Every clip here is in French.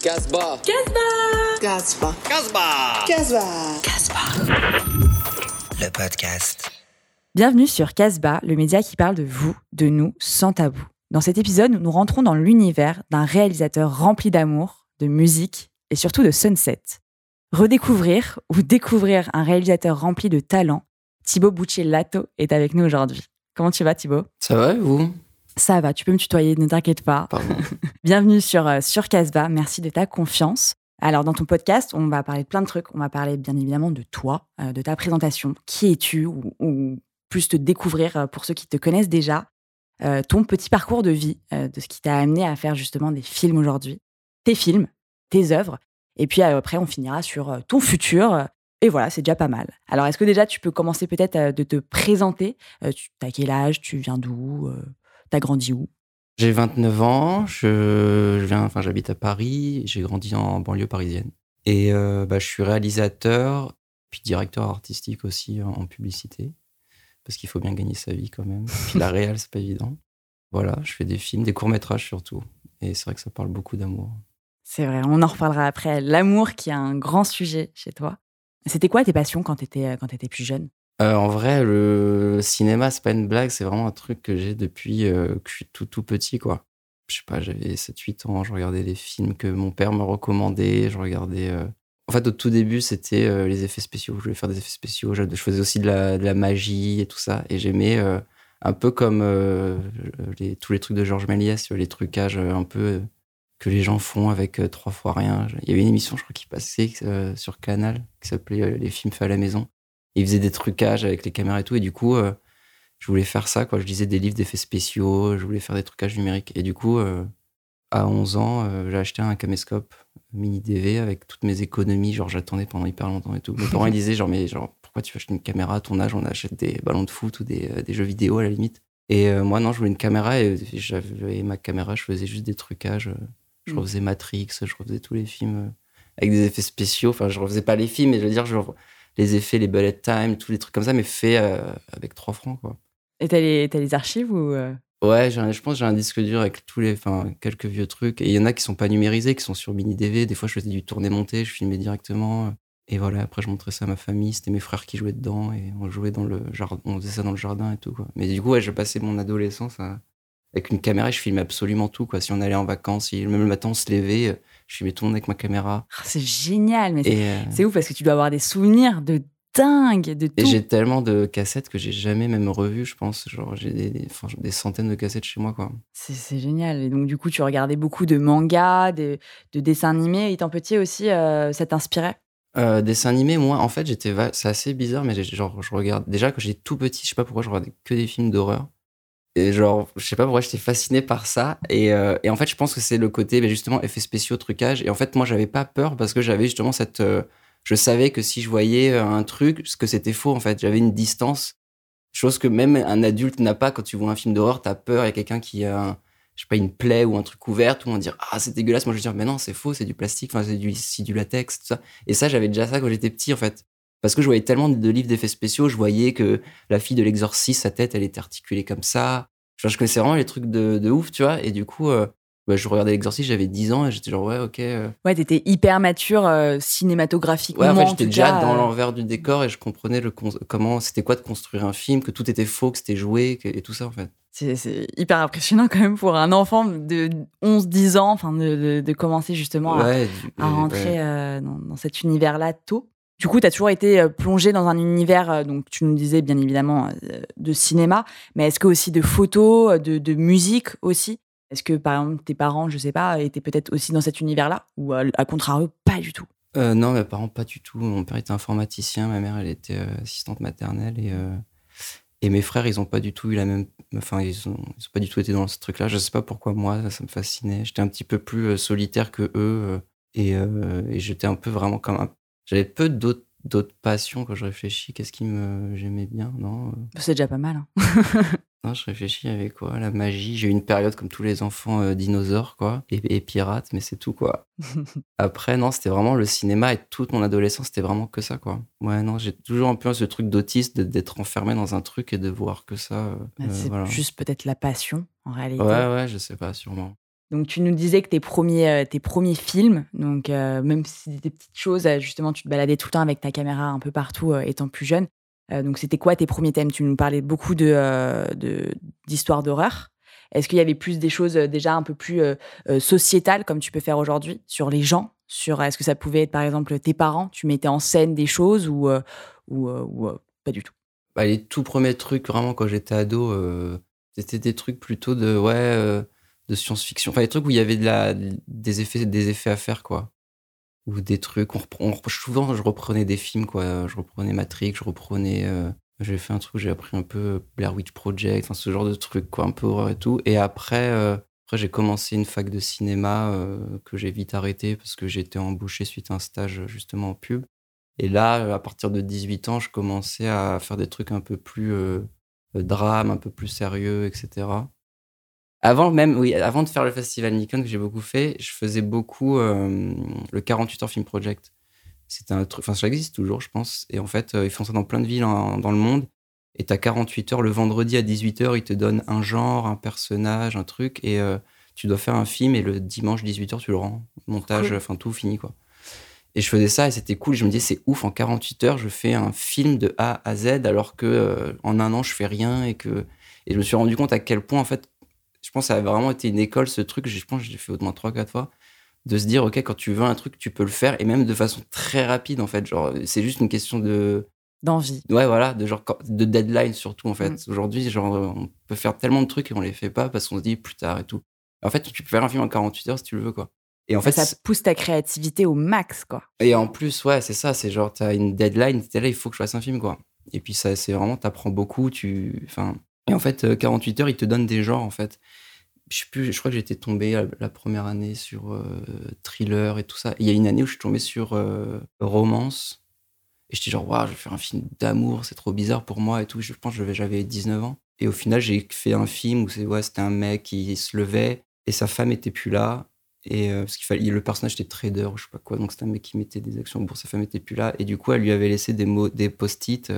Casbah. Casbah. Casbah. Casbah. le podcast. Bienvenue sur Casbah, le média qui parle de vous, de nous, sans tabou. Dans cet épisode, nous rentrons dans l'univers d'un réalisateur rempli d'amour, de musique et surtout de sunset. Redécouvrir ou découvrir un réalisateur rempli de talent, Thibaut Bouchet-Lato est avec nous aujourd'hui. Comment tu vas Thibaut? Ça va, et vous? Ça va, tu peux me tutoyer, ne t'inquiète pas. Bienvenue sur, euh, sur Casbah, merci de ta confiance. Alors, dans ton podcast, on va parler de plein de trucs. On va parler bien évidemment de toi, euh, de ta présentation. Qui es-tu ou, ou plus te découvrir euh, pour ceux qui te connaissent déjà. euh, ton petit parcours de vie, de ce qui t'a amené à faire justement des films aujourd'hui. Tes films, tes œuvres. Et puis après, on finira sur ton futur. Et voilà, c'est déjà pas mal. Alors, est-ce que déjà, tu peux commencer peut-être de te présenter? Tu as quel âge? Tu viens d'où? T'as grandi où? J'ai 29 ans, je, je viens, enfin, j'habite à Paris, j'ai grandi en banlieue parisienne. Et euh, bah, je suis réalisateur, puis directeur artistique aussi en, en publicité, parce qu'il faut bien gagner sa vie quand même. Puis la réal, c'est pas évident. Voilà, je fais des films, des courts-métrages surtout. Et c'est vrai que ça parle beaucoup d'amour. C'est vrai, on en reparlera après. L'amour qui est un grand sujet chez toi. C'était quoi tes passions quand t'étais quand t'étais plus jeune? Euh, en vrai, le cinéma, c'est pas une blague, c'est vraiment un truc que j'ai depuis euh, que je suis tout tout petit, quoi. Je sais pas, j'avais 7-8 ans, je regardais les films que mon père me recommandait, je regardais... euh, En fait, au tout début, c'était les effets spéciaux, je voulais faire des effets spéciaux, je faisais aussi de la, magie et tout ça, et j'aimais un peu comme tous les trucs de Georges Méliès, les trucages un peu que les gens font avec trois fois rien. Il y avait une émission, je crois, qui passait sur Canal, qui s'appelait Les films faits à la maison. Il faisait des trucages avec les caméras et tout. Et du coup, euh, je voulais faire ça. Quoi. Je lisais des livres d'effets spéciaux. Je voulais faire des trucages numériques. Et du coup, euh, à 11 ans, euh, j'ai acheté un caméscope mini DV avec toutes mes économies. Genre, j'attendais pendant hyper longtemps et tout. Mes parents ils disaient, genre, mais genre, pourquoi tu veux acheter une caméra à ton âge? On achète des ballons de foot ou des, des jeux vidéo à la limite. Et moi, non, je voulais une caméra et j'avais ma caméra. Je faisais juste des trucages. Je Mm. refaisais Matrix, je refaisais tous les films avec des effets spéciaux. Enfin, je refaisais pas les films, mais je veux dire, je les effets, les bullet time, tous les trucs comme ça, mais faits euh, avec 3 francs, quoi. Et t'as les, t'as les archives ou euh, Ouais, j'ai un- je pense que j'ai un disque dur avec tous les, enfin, quelques vieux trucs. Et il y en a qui sont pas numérisés, qui sont sur mini DV. Des fois, je faisais du tourné-monté, je filmais directement. Et voilà, après, je montrais ça à ma famille. C'était mes frères qui jouaient dedans et on jouait dans le jardin, on faisait ça dans le jardin et tout, quoi. Mais du coup, ouais, je passais mon adolescence à- avec une caméra et je filmais absolument tout, quoi. Si on allait en vacances, si même le matin on se levait, je filmais tout le monde avec ma caméra. ah, C'est génial, mais c'est, Et, euh, c'est ouf parce que tu dois avoir des souvenirs de dingue, de Et tout. j'ai tellement de cassettes que j'ai jamais même revues, je pense. Genre, j'ai des, des- centaines de cassettes chez moi, quoi. C'est, génial. Et donc, du coup, tu regardais beaucoup de mangas, de, de dessins animés. Étant petit aussi, euh, ça t'inspirait? Euh, dessin animé, moi, en fait, j'étais. C'est assez bizarre, mais genre, je regarde. Déjà, quand j'étais tout petit, je sais pas pourquoi je regardais que des films d'horreur. Et genre, je sais pas pourquoi j'étais fasciné par ça. Et, euh, en fait, je pense que c'est le côté, mais justement, effets spéciaux, trucage. Et en fait, moi, j'avais pas peur parce que j'avais justement cette. euh, je savais que si je voyais euh, un truc, ce que c'était faux, en fait. J'avais une distance. Chose que même un adulte n'a pas quand tu vois un film d'horreur, t'as peur, il y a quelqu'un qui a, je sais pas, une plaie ou un truc ouvert, tout le dire Ah, c'est dégueulasse. Moi, je vais dire Mais non, c'est faux, c'est du plastique, enfin, c'est du, du latex, tout ça. Et ça, j'avais déjà ça quand j'étais petit, en fait. Parce que je voyais tellement de livres d'effets spéciaux, je voyais que la fille de l'exorciste, sa tête, elle était articulée comme ça. Genre, je connaissais vraiment les trucs de, de ouf, tu vois. Et du coup, euh, bah, je regardais l'exorciste, j'avais 10 ans et j'étais genre, ouais, ok. euh. Ouais, t'étais hyper mature euh, cinématographiquement. Ouais, en fait, j'étais déjà cas, dans euh, l'envers du décor et je comprenais le comment c'était quoi de construire un film, que tout était faux, que c'était joué que- et tout ça, en fait. C'est, hyper impressionnant quand même pour un enfant de 11-10 ans, enfin, de, de- de commencer justement à, ouais, rentrer ouais. dans, dans cet univers-là tôt. Du coup, tu as toujours été euh, plongé dans un univers, euh, donc tu nous disais bien évidemment euh, de cinéma, mais est-ce que aussi de photos, de, musique aussi? Est-ce que par exemple tes parents, je sais pas, étaient peut-être aussi dans cet univers-là? Ou à, contrario, pas du tout? Non, mes parents, pas du tout. Mon père était informaticien, ma mère, elle était assistante maternelle et, et mes frères, ils ont pas du tout eu la même. Enfin, ils ont, ils ont pas du tout été dans ce truc-là. Je sais pas pourquoi moi, ça, me fascinait. J'étais un petit peu plus solitaire que eux et, et j'étais un peu vraiment comme un. J'avais peu d'autres d'autres passions quand je réfléchis. Qu'est-ce qui me j'aimais bien Non, euh, C'est déjà pas mal. hein. non, je réfléchis avec quoi? La magie. J'ai eu une période comme tous les enfants euh, dinosaures, quoi, et, et pirates, mais c'est tout, quoi. Après, non, c'était vraiment le cinéma et toute mon adolescence, c'était vraiment que ça, quoi. Ouais, non, j'ai toujours un peu ce truc d'autiste d'être enfermé dans un truc et de voir que ça. euh, Bah, euh, c'est voilà. juste peut-être la passion en réalité. Ouais, ouais, je sais pas, sûrement. Donc, tu nous disais que tes premiers, euh, tes premiers films, donc euh, même si c'était des petites choses, euh, justement, tu te baladais tout le temps avec ta caméra un peu partout étant plus jeune. donc, c'était quoi tes premiers thèmes? Tu nous parlais beaucoup de, d'histoires d'horreur. Est-ce qu'il y avait plus des choses déjà un peu plus sociétales, comme tu peux faire aujourd'hui, sur les gens? Sur, Est-ce que ça pouvait être, par exemple, tes parents? Tu mettais en scène des choses ou, ou, pas du tout? Bah, Les tout premiers trucs, vraiment, quand j'étais ado, c'était des trucs plutôt de... ouais de science-fiction. Enfin, des trucs où il y avait des, effets, des effets à faire, quoi. Ou des trucs. Souvent, je reprenais des films, quoi. Je reprenais Matrix, je reprenais. Euh, j'ai fait un truc, j'ai appris un peu Blair Witch Project, enfin, ce genre de trucs, quoi, un peu horreur et tout. Et après, euh, après j'ai commencé une fac de cinéma euh, que j'ai vite arrêté parce que été embauché suite à un stage justement en pub. Et là, à partir de 18 ans, je commençais à faire des trucs un peu plus drame, un peu plus sérieux, etc. Avant même, oui, avant de faire le festival Nikon que j'ai beaucoup fait, je faisais beaucoup euh, le 48 heures film project. C'était un truc, enfin ça existe toujours, je pense. Et en fait, euh, ils font ça dans plein de villes dans le monde. Et t'as 48 heures le vendredi à 18 heures, ils te donnent un genre, un personnage, un truc, et euh, tu dois faire un film. Et le dimanche 18 heures, tu le rends, montage, enfin tout fini quoi. Et je faisais ça et c'était cool. Je me disais c'est ouf en 48 heures, je fais un film de A à Z alors que en un an je fais rien et que et je me suis rendu compte à quel point en fait je pense que ça a vraiment été une école, ce truc. Je pense que j'ai fait au moins 3-4 fois. De se dire, OK, quand tu veux un truc, tu peux le faire. Et même de façon très rapide, en fait. Genre, c'est juste une question de. D'envie. Ouais, voilà. De genre, de deadline surtout, en fait. Mm. Aujourd'hui, genre, on peut faire tellement de trucs et on les fait pas parce qu'on se dit plus tard et tout. En fait, tu peux faire un film en 48 heures si tu le veux, quoi. Et en fait, ça pousse ta créativité au max, quoi. Et en plus, ouais, c'est ça. C'est genre, t'as une deadline, t'es là, il faut que je fasse un film, quoi. Et puis, ça, c'est vraiment, t'apprends beaucoup. Tu. Enfin, et en fait, 48 euh, heures, ils te donnent des genres, en fait. Je, sais plus, je crois que j'étais tombé la, première année sur euh, thriller et tout ça. Il y a une année où je suis tombé sur euh, romance. Et j'étais genre, waouh, je vais faire un film d'amour, c'est trop bizarre pour moi et tout. Je pense que j'avais 19 ans. Et au final, j'ai fait un film où c'était un mec qui se levait et sa femme était plus là. Et parce qu'il fallait, le personnage était trader ou je sais pas quoi, donc c'était un mec qui mettait des actions pour sa femme était plus là. Et du coup, elle lui avait laissé des mots, des post-it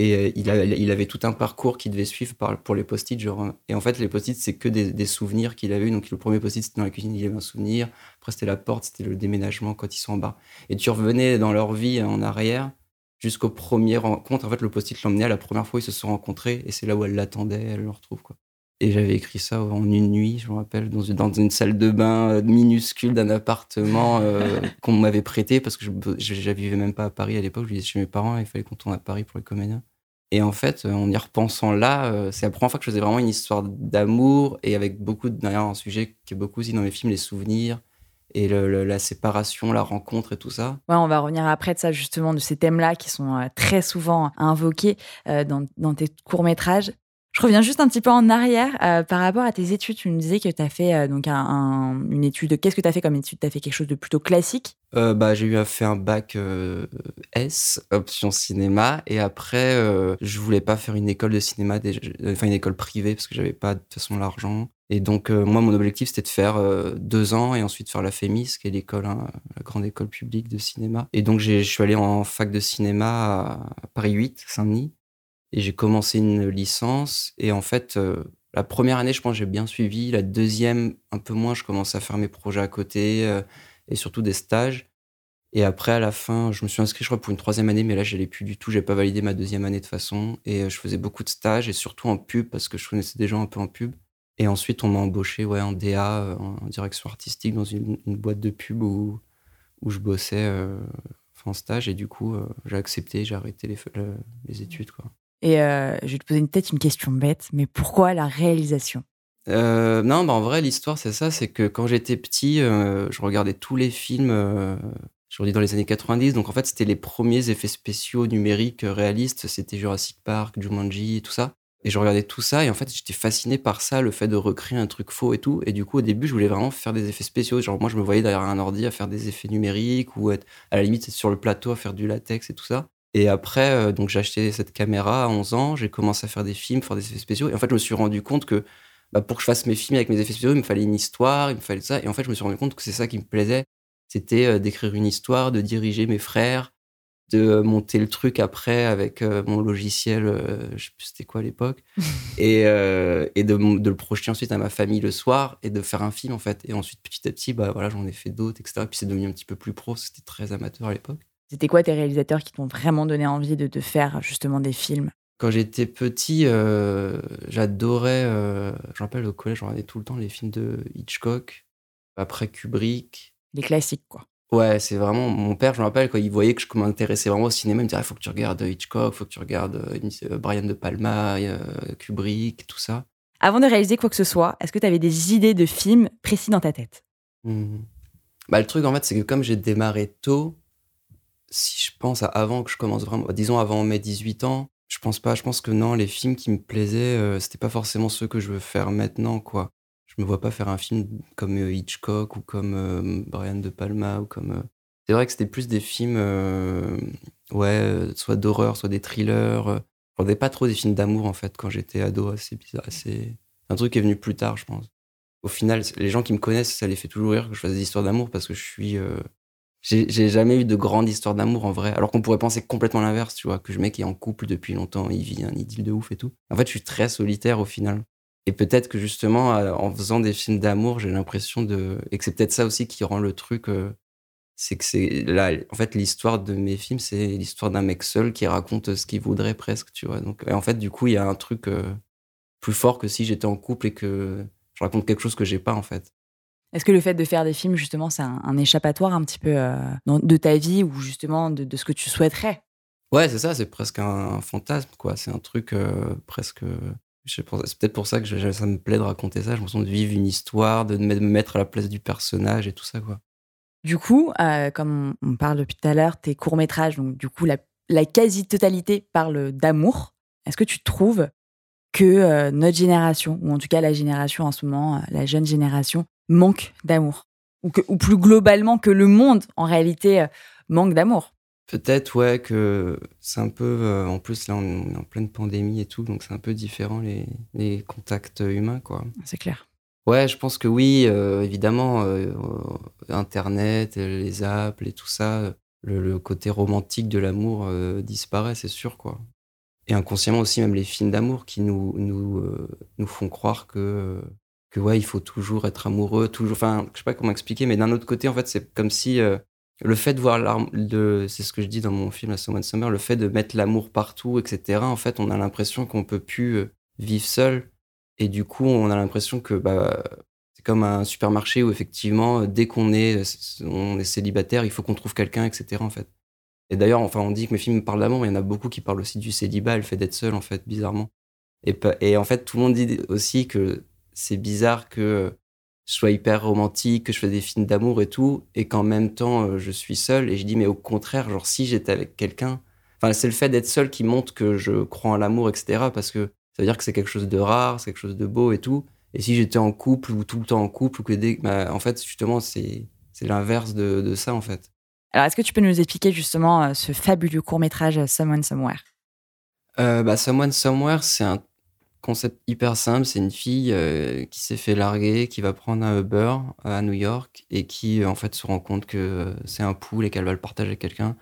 et euh, il, il, avait tout un parcours qu'il devait suivre pour les post-it. Genre, et en fait, les post-it, c'est que des, souvenirs qu'il avait eu. Donc, le premier post-it, c'était dans la cuisine, il avait un souvenir. Après, c'était la porte, c'était le déménagement quand ils sont en bas. Et tu revenais dans leur vie en arrière jusqu'au premier rencontre. En fait, le post-it l'emmenait à la première fois où ils se sont rencontrés. Et c'est là où elle l'attendait, elle le retrouve. Quoi. Et j'avais écrit ça en une nuit, je me rappelle, dans une, dans une salle de bain euh, minuscule d'un appartement euh, qu'on m'avait prêté parce que je ne vivais même pas à Paris à l'époque. Je vivais chez mes parents il fallait qu'on tourne à Paris pour les comédiens. Et en fait, euh, en y repensant là, euh, c'est la première fois que je faisais vraiment une histoire d'amour et avec beaucoup de, derrière un sujet qui est beaucoup aussi dans mes films, les souvenirs et la séparation, la rencontre et tout ça. Ouais, on va revenir après de ça justement, de ces thèmes-là qui sont euh, très souvent invoqués dans, dans, tes courts-métrages. Je reviens juste un petit peu en arrière euh, par rapport à tes études. Tu me disais que tu as fait euh, donc un, une étude. Qu'est-ce que tu as fait comme étude? Tu as fait quelque chose de plutôt classique? Euh, bah, J'ai eu à un bac S, option cinéma. Et après, je voulais pas faire une école de cinéma, enfin une école privée, parce que j'avais pas de toute façon l'argent. Et donc, moi, mon objectif, c'était de faire deux ans et ensuite faire la FEMIS, qui est l'école, hein, la grande école publique de cinéma. Et donc, je suis allé en fac de cinéma à Paris 8, Saint-Denis. Et j'ai commencé une licence. Et en fait, euh, la première année, je pense, j'ai bien suivi. La deuxième, un peu moins, je commençais à faire mes projets à côté euh, et surtout des stages. Et après, à la fin, je me suis inscrit, je crois, pour une troisième année, mais là, je n'allais plus du tout. J'ai pas validé ma deuxième année de façon. Et euh, je faisais beaucoup de stages et surtout en pub parce que je connaissais des gens un peu en pub. Et ensuite, on m'a embauché ouais, en DA, en direction artistique, dans une, boîte de pub où, où je bossais en stage. Et du coup, j'ai accepté, j'ai arrêté les, les études. Quoi. Et euh, je vais te poser peut-être une question bête, mais pourquoi la réalisation? Euh, Non, bah en vrai, l'histoire, c'est ça c'est que quand j'étais petit, euh, je regardais tous les films, je dis dans les années 90, donc en fait, c'était les premiers effets spéciaux numériques réalistes, c'était Jurassic Park, Jumanji et tout ça. Et je regardais tout ça, et en fait, j'étais fasciné par ça, le fait de recréer un truc faux et tout. Et du coup, au début, je voulais vraiment faire des effets spéciaux. Genre, moi, je me voyais derrière un ordi à faire des effets numériques, ou être à la limite sur le plateau à faire du latex et tout ça. Et après, euh, donc j'ai acheté cette caméra à 11 ans, j'ai commencé à faire des films, faire des effets spéciaux. Et en fait, je me suis rendu compte que bah, pour que je fasse mes films avec mes effets spéciaux, il me fallait une histoire, il me fallait ça. Et en fait, je me suis rendu compte que c'est ça qui me plaisait. C'était euh, d'écrire une histoire, de diriger mes frères, de monter le truc après avec euh, mon logiciel, euh, je sais plus c'était quoi à l'époque, et, euh, et de, m- de le projeter ensuite à ma famille le soir et de faire un film en fait. Et ensuite petit à petit, bah voilà, j'en ai fait d'autres, etc. Et puis c'est devenu un petit peu plus pro, c'était très amateur à l'époque. C'était quoi tes réalisateurs qui t'ont vraiment donné envie de, de faire justement des films? Quand j'étais petit, euh, j'adorais, euh, je me rappelle au collège, je regardais tout le temps les films de Hitchcock, après Kubrick. Les classiques, quoi. Ouais, c'est vraiment mon père, je me rappelle, quand il voyait que je m'intéressais vraiment au cinéma, il me disait, il faut que tu regardes Hitchcock, faut que tu regardes euh, euh, Brian De Palma, Kubrick, tout ça. Avant de réaliser quoi que ce soit, est-ce que tu avais des idées de films précis dans ta tête? Mhm. Bah, le truc, en fait, c'est que comme j'ai démarré tôt, si je pense à avant que je commence vraiment, disons avant mes 18 ans, je pense pas, je pense que non, les films qui me plaisaient, euh, c'était pas forcément ceux que je veux faire maintenant, quoi. Je me vois pas faire un film comme euh, Hitchcock ou comme euh, Brian De Palma ou comme. euh, C'est vrai que c'était plus des films, ouais, soit d'horreur, soit des thrillers. Je regardais pas trop des films d'amour, en fait, quand j'étais ado, assez bizarre, assez. Un truc qui est venu plus tard, je pense au final, les gens qui me connaissent, ça les fait toujours rire que je fasse des histoires d'amour parce que je suis. J'ai j'ai jamais eu de grande histoire d'amour en vrai. Alors qu'on pourrait penser complètement l'inverse, tu vois, que le mec est en couple depuis longtemps, il vit un idylle de ouf et tout. En fait, je suis très solitaire au final. Et peut-être que justement, euh, en faisant des films d'amour, j'ai l'impression de. Et que c'est peut-être ça aussi qui rend le truc. euh, C'est que c'est. Là, en fait, l'histoire de mes films, c'est l'histoire d'un mec seul qui raconte ce qu'il voudrait presque, tu vois. Donc, et en fait, du coup, il y a un truc euh, plus fort que si j'étais en couple et que je raconte quelque chose que j'ai pas en fait. Est-ce que le fait de faire des films, justement, c'est un, un échappatoire un petit peu euh, de ta vie ou justement de, de ce que tu souhaiterais? Ouais, c'est ça, c'est presque un, un fantasme quoi. C'est un truc euh, presque. C'est peut-être pour ça que je- ça me plaît de raconter ça. Je me sens de vivre une histoire, de me me mettre à la place du personnage et tout ça quoi. Du coup, euh, comme on, parle depuis tout à l'heure, tes courts-métrages, donc du coup, la, la quasi-totalité parle d'amour. Est-ce que tu trouves que euh, notre génération, ou en tout cas la génération en ce moment, la jeune génération, manque d'amour ou, que- ou plus globalement que le monde, en réalité, euh, manque d'amour Peut-être ouais que c'est un peu. euh, en plus là, on est en pleine pandémie et tout, donc c'est un peu différent les, les contacts humains quoi. C'est clair. Ouais, je pense que oui, euh, évidemment, euh, Internet, les apps et tout ça, le, le côté romantique de l'amour disparaît, c'est sûr, quoi. Et inconsciemment aussi, même les films d'amour qui nous, nous, nous font croire que, que, ouais, il faut toujours être amoureux, toujours. Enfin, je sais pas comment expliquer, mais d'un autre côté, en fait, c'est comme si euh, le fait de voir l'arme, c'est ce que je dis dans mon film, La Someone Summer, le fait de mettre l'amour partout, etc., en fait, on a l'impression qu'on peut plus euh, vivre seul. Et du coup, on a l'impression que bah, c'est comme un supermarché où effectivement, euh, dès qu'on est, on est célibataire, il faut qu'on trouve quelqu'un, etc. En fait. Et d'ailleurs, enfin, on dit que mes films parlent d'amour, mais il y en a beaucoup qui parlent aussi du célibat, le fait d'être seul, en fait, bizarrement. Et, et en fait, tout le monde dit aussi que c'est bizarre que je sois hyper romantique, que je fais des films d'amour et tout, et qu'en même temps, euh, je suis seul. Et je dis, mais au contraire, genre, si j'étais avec quelqu'un, enfin, c'est le fait d'être seul qui montre que je crois en l'amour, etc. Parce que ça veut dire que c'est quelque chose de rare, c'est quelque chose de beau et tout. Et si j'étais en couple ou tout le temps en couple, ou que dès, bah, en fait, justement, c'est c'est l'inverse de, de ça, en fait. Alors, est-ce que tu peux nous expliquer justement euh, ce fabuleux court-métrage euh, Someone Somewhere? Euh, bah, Someone Somewhere, c'est un concept hyper simple. C'est une fille euh, qui s'est fait larguer, qui va prendre un Uber à New York et qui, euh, en fait, se rend compte que euh, c'est un pool et qu'elle va le partager avec quelqu'un.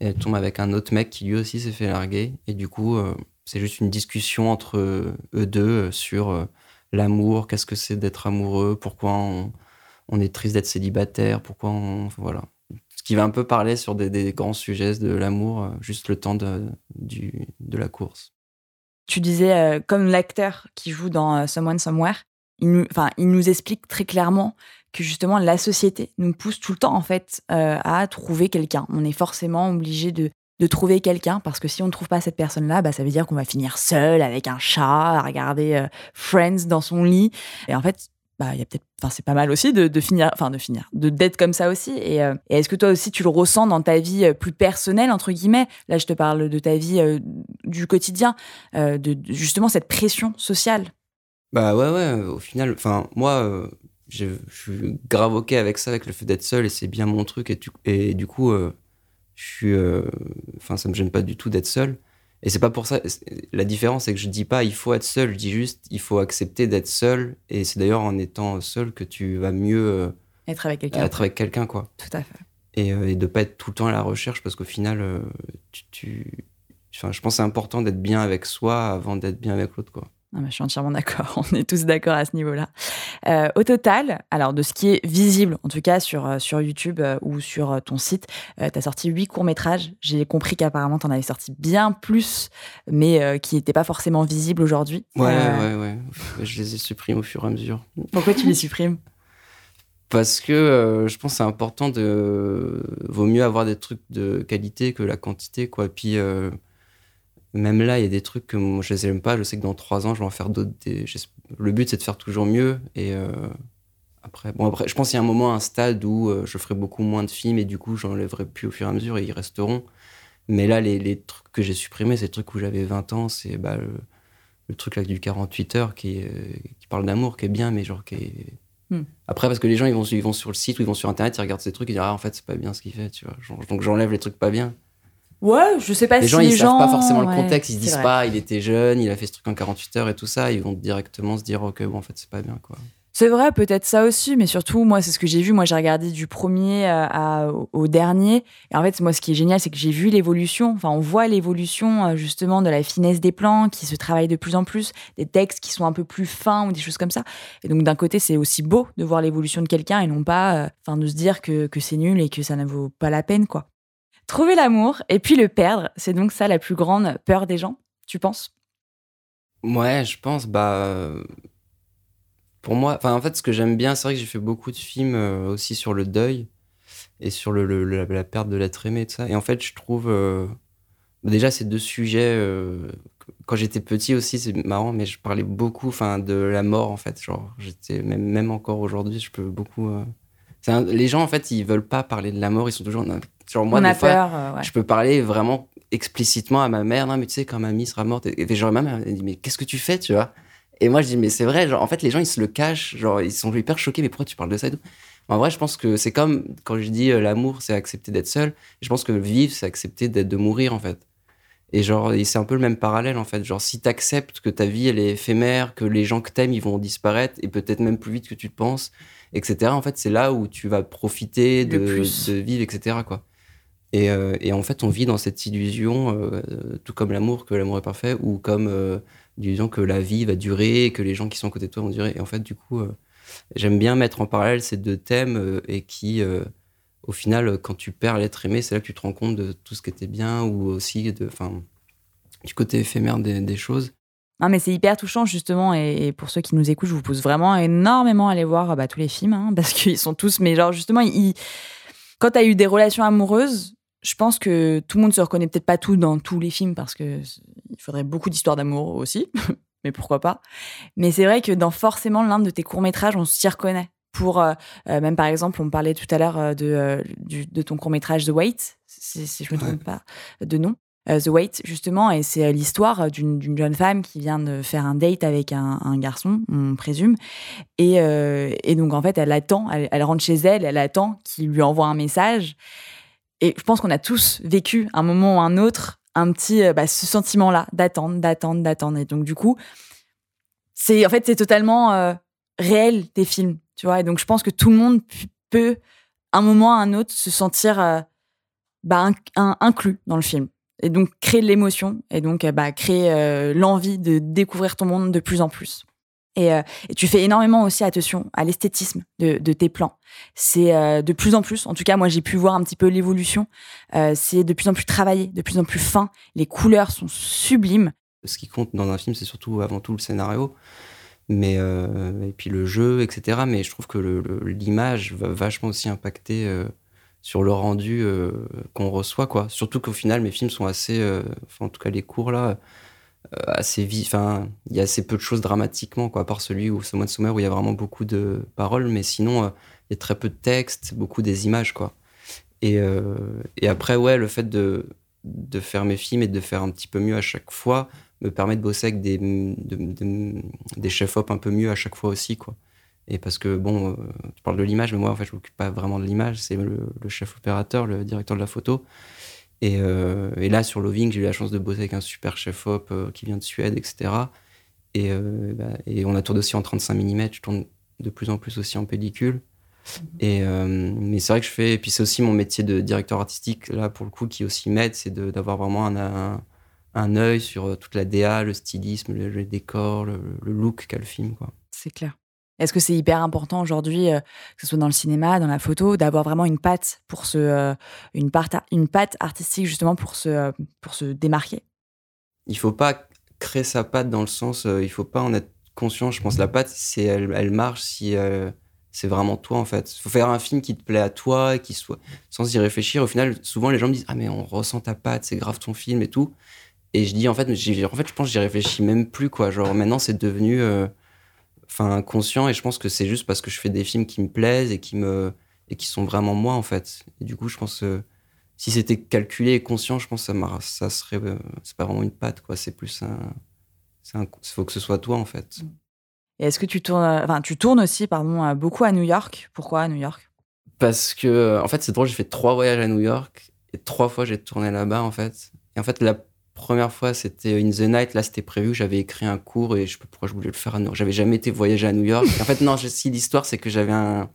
Elle tombe avec un autre mec qui lui aussi s'est fait larguer. Et du coup, c'est juste une discussion entre eux deux sur l'amour, qu'est-ce que c'est d'être amoureux, pourquoi on, est triste d'être célibataire, pourquoi on. Voilà. Ce qui va un peu parler sur des, des grands sujets de l'amour, juste le temps de, du, de la course. Tu disais, euh, comme l'acteur qui joue dans euh, Someone Somewhere, il nous, il nous explique très clairement que justement la société nous pousse tout le temps en fait euh, à trouver quelqu'un. On est forcément obligé de, de trouver quelqu'un parce que si on ne trouve pas cette personne-là, bah, ça veut dire qu'on va finir seul avec un chat à regarder Friends dans son lit. Et en fait, bah, il y a peut-être, enfin, c'est pas mal aussi de, finir, enfin, de finir, de d'être comme ça aussi. Et, euh, est-ce que toi aussi tu le ressens dans ta vie euh, plus personnelle entre guillemets? Là, je te parle de ta vie euh, du quotidien, de, justement cette pression sociale. Bah ouais, ouais, au final, enfin, moi, je suis grave ok avec ça, avec le fait d'être seul, et c'est bien mon truc, et, et du coup, je suis. Enfin, ça me gêne pas du tout d'être seul. Et c'est pas pour ça. La différence, c'est que je dis pas il faut être seul, je dis juste il faut accepter d'être seul, et c'est d'ailleurs en étant seul que tu vas mieux euh, Être avec quelqu'un. être avec quelqu'un, quoi. Tout à fait. et, euh, et de pas être tout le temps à la recherche parce qu'au final, euh, tu, tu- enfin, je pense que c'est important d'être bien avec soi avant d'être bien avec l'autre. quoi. Ah bah, je suis entièrement d'accord. On est tous d'accord à ce niveau-là. Euh, au total, alors de ce qui est visible, en tout cas sur, euh, sur YouTube euh, ou sur euh, ton site, tu as sorti huit courts-métrages. J'ai compris qu'apparemment, tu en avais sorti bien plus, mais euh, qui n'étaient pas forcément visibles aujourd'hui. Ouais, Euh, ouais, ouais. Je les ai supprimés au fur et à mesure. Pourquoi tu les supprimes? Parce que euh, je pense que c'est important de. Vaut mieux avoir des trucs de qualité que la quantité, quoi. Puis euh, même là, il y a des trucs que moi, je les aime pas. Je sais que dans trois ans, je vais en faire d'autres. des- Le but, c'est de faire toujours mieux. Et euh, après, bon, après, je pense qu'il y a un moment, un stade où euh, je ferai beaucoup moins de films et du coup, j'enlèverai plus au fur et à mesure et ils resteront. Mais là, les, les trucs que j'ai supprimés, c'est les trucs où j'avais 20 ans. C'est bah, le, le truc là du 48 heures qui, parle d'amour, qui est bien, mais genre qui est. Hmm. Après, parce que les gens, ils vont, ils vont sur le site ou ils vont sur Internet, ils regardent ces trucs, ils disent Ah, en fait, c'est pas bien ce qu'il fait, tu vois. Genre, donc j'enlève les trucs pas bien. Ouais, je sais pas les si gens, les ils gens... savent pas forcément le contexte, ils se disent vrai. pas, il était jeune, il a fait ce truc en 48 heures et tout ça, ils vont directement se dire Ok, bon, en fait, c'est pas bien, quoi. C'est vrai, peut-être ça aussi, mais surtout, moi, c'est ce que j'ai vu. Moi, j'ai regardé du premier euh, à- au, au dernier. Et en fait, moi, ce qui est génial, c'est que j'ai vu l'évolution. Enfin, on voit l'évolution, euh, justement, de la finesse des plans qui se travaille de plus en plus, des textes qui sont un peu plus fins ou des choses comme ça. Et donc, d'un côté, c'est aussi beau de voir l'évolution de quelqu'un et non pas, euh, enfin, de se dire que, que c'est nul et que ça ne vaut pas la peine, quoi. Trouver l'amour et puis le perdre, c'est donc ça la plus grande peur des gens, tu penses? Ouais, je pense, bah. euh, Pour moi, en fait, ce que j'aime bien, c'est vrai que j'ai fait beaucoup de films euh, aussi sur le deuil et sur le, la, perte de l'être aimé, et tout ça. Et en fait, je trouve. euh, déjà, ces deux sujets. quand j'étais petit aussi, c'est marrant, mais je parlais beaucoup enfin, de la mort, en fait. Genre, j'étais. Même, même encore aujourd'hui, je peux beaucoup. les gens, en fait, ils veulent pas parler de la mort, ils sont toujours. Genre, moi, On des a fois, peur, euh, ouais. je peux parler vraiment explicitement à ma mère. Non, mais tu sais, quand mamie sera morte, et, et genre, ma mère elle dit, mais qu'est-ce que tu fais, tu vois? Et moi, je dis, mais c'est vrai, genre, en fait, les gens, ils se le cachent, genre, ils sont hyper choqués, mais pourquoi tu parles de ça et tout? En vrai, je pense que c'est comme quand je dis euh, l'amour, c'est accepter d'être seul. Je pense que vivre, c'est accepter d'être, de mourir, en fait. Et genre, c'est un peu le même parallèle, en fait. Genre, si t'acceptes que ta vie, elle est éphémère, que les gens que t'aimes, ils vont disparaître, et peut-être même plus vite que tu le penses, etc., en fait, c'est là où tu vas profiter de, plus. de vivre, etc., quoi. Et, euh, et en fait, on vit dans cette illusion, euh, tout comme l'amour, que l'amour est parfait, ou comme euh, l'illusion que la vie va durer, que les gens qui sont à côté de toi vont durer. Et en fait, du coup, euh, j'aime bien mettre en parallèle ces deux thèmes euh, et qui, euh, au final, euh, quand tu perds l'être aimé, c'est là que tu te rends compte de tout ce qui était bien ou aussi du côté éphémère des, choses. Non, mais c'est hyper touchant, justement. Et, et pour ceux qui nous écoutent, je vous pousse vraiment énormément à aller voir bah, tous les films, hein, parce qu'ils sont tous. Mais genre, justement, ils- quand tu as eu des relations amoureuses, je pense que tout le monde se reconnaît peut-être pas tout dans tous les films, parce que il faudrait beaucoup d'histoires d'amour aussi. mais pourquoi pas Mais c'est vrai que dans forcément l'un de tes courts-métrages, on s'y reconnaît. Pour, euh, euh, même par exemple, on parlait tout à l'heure euh, de ton court-métrage The Wait, si, si je me trompe pas de nom. Euh, The Wait, justement, et c'est euh, l'histoire d'une jeune femme qui vient de faire un date avec un, garçon, on présume. Et, euh, et donc, en fait, elle attend, elle, rentre chez elle, elle attend qu'il lui envoie un message. Et je pense qu'on a tous vécu, un moment ou un autre, un petit, bah, ce sentiment-là, d'attendre, d'attendre, d'attendre. Et donc, du coup, c'est en fait, c'est totalement réel des films, tu vois. Et donc, je pense que tout le monde peut, un moment ou un autre, se sentir bah, inclus dans le film. Et donc, créer de l'émotion et donc euh, bah, créer euh, l'envie de découvrir ton monde de plus en plus. Et, euh, et tu fais énormément aussi attention à l'esthétisme de, de tes plans. C'est de plus en plus, en tout cas moi j'ai pu voir un petit peu l'évolution, c'est de plus en plus travaillé, de plus en plus fin, les couleurs sont sublimes. Ce qui compte dans un film, c'est surtout avant tout le scénario, mais et puis le jeu, etc. Mais je trouve que l'image va vachement aussi impacter sur le rendu euh, qu'on reçoit, quoi. Surtout qu'au final, mes films sont assez, euh, en tout cas les cours là, euh, assez vifs. Enfin, il y a assez peu de choses dramatiquement, quoi. À part celui où Someone Somewhere où il y a vraiment beaucoup de paroles, mais sinon il y a très peu de texte, beaucoup des images, quoi. Et, et après, ouais, le fait de de faire mes films et de faire un petit peu mieux à chaque fois me permet de bosser avec des, de- de- des chefs-op un peu mieux à chaque fois aussi, quoi. Et parce que, bon, euh, tu parles de l'image, mais moi, en fait, je m'occupe pas vraiment de l'image, c'est le, le chef opérateur, le directeur de la photo. Et, euh, et là, sur Loving, j'ai eu la chance de bosser avec un super chef-op euh, qui vient de Suède, etc. Et, euh, bah, et on a tourné aussi en 35 mm, je tourne de plus en plus aussi en pellicule. Et, euh, mais c'est vrai que je fais. Et puis c'est aussi mon métier de directeur artistique, là, pour le coup, qui aussi m'aide, c'est d'avoir vraiment un, un, un œil sur toute la DA, le stylisme, le, le décor, le, le look qu'a le film, quoi. C'est clair. Est-ce que c'est hyper important aujourd'hui, euh, que ce soit dans le cinéma, dans la photo, d'avoir vraiment une patte pour se, euh, une, part, une patte artistique justement pour se, euh, pour se démarquer? Il faut pas créer sa patte dans le sens, il faut pas en être conscient. Je pense la patte, c'est elle, elle marche si c'est vraiment toi en fait. Il faut faire un film qui te plaît à toi qui soit sans y réfléchir. Au final, souvent les gens me disent ah mais on ressent ta patte, c'est grave ton film et tout. Et je dis en fait, en fait je pense j'y réfléchis même plus quoi. Genre maintenant c'est devenu enfin conscient et je pense que c'est juste parce que je fais des films qui me plaisent et qui me et qui sont vraiment moi en fait. Et du coup je pense que si c'était calculé et conscient, je pense que ça, ça serait euh, c'est pas vraiment une patte quoi. C'est plus un c'est un faut que ce soit toi en fait. Et est-ce que tu tournes, enfin, tu tournes aussi, pardon, beaucoup à New York? Pourquoi à New York? Parce que, en fait, c'est drôle, j'ai fait trois voyages à New York et trois fois j'ai tourné là-bas, en fait. Et en fait, la première fois, c'était In the Night. Là, c'était prévu, j'avais écrit un cours et je sais pas pourquoi je voulais le faire à New York. J'avais jamais été voyager à New York. En fait, non, si l'histoire, c'est que j'avais un,